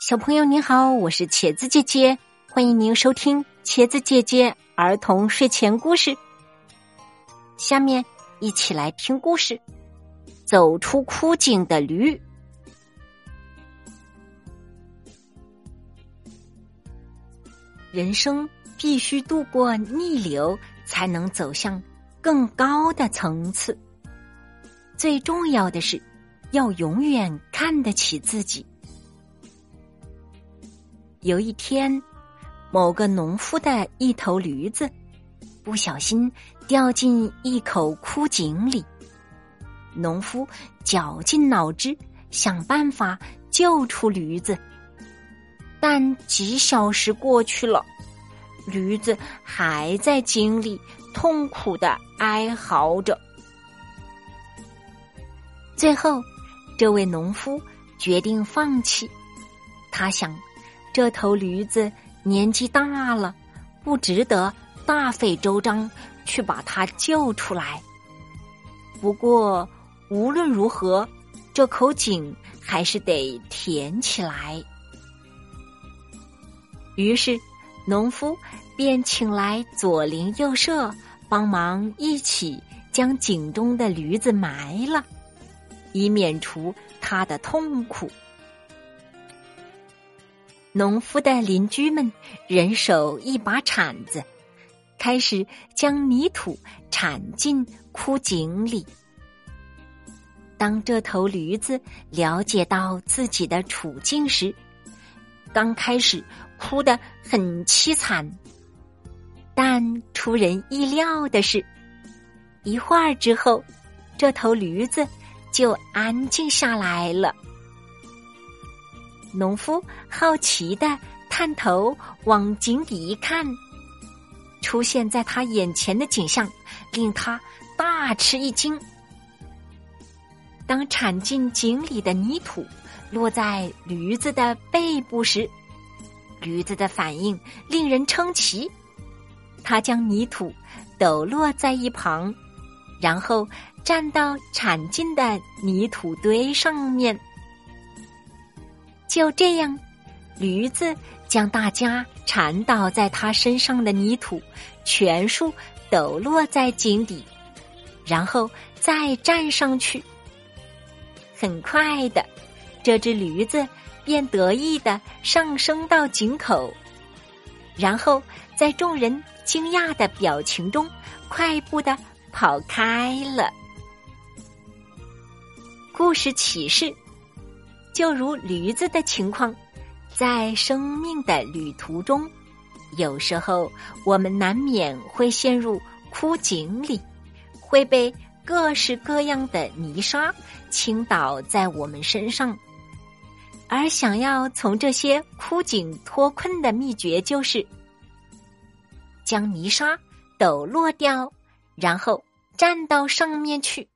小朋友你好，我是茄子姐姐，欢迎您收听茄子姐姐儿童睡前故事。下面一起来听故事：走出枯井的驴。人生必须度过逆流，才能走向更高的层次。最重要的是，要永远看得起自己。有一天，某个农夫的一头驴子不小心掉进一口枯井里。农夫绞尽脑汁想办法救出驴子，但几小时过去了，驴子还在井里痛苦的哀嚎着。最后，这位农夫决定放弃，他想。这头驴子年纪大了，不值得大费周章去把它救出来。不过无论如何，这口井还是得填起来。于是，农夫便请来左邻右舍帮忙一起将井中的驴子埋了，以免除他的痛苦。农夫的邻居们人手一把铲子，开始将泥土铲进枯井里。当这头驴子了解到自己的处境时，刚开始哭得很凄惨，但出人意料的是，一会儿之后，这头驴子就安静下来了。农夫好奇的探头往井底一看，出现在他眼前的景象令他大吃一惊。当铲进井里的泥土落在驴子的背部时，驴子的反应令人称奇。他将泥土抖落在一旁，然后站到铲进的泥土堆上面。就这样，驴子将大家缠倒在他身上的泥土全数抖落在井底，然后再站上去。很快的，这只驴子便得意的上升到井口，然后在众人惊讶的表情中，快步的跑开了。故事启示。就如驴子的情况，在生命的旅途中，有时候我们难免会陷入枯井里，会被各式各样的泥沙倾倒在我们身上。而想要从这些枯井脱困的秘诀，就是将泥沙抖落掉，然后站到上面去。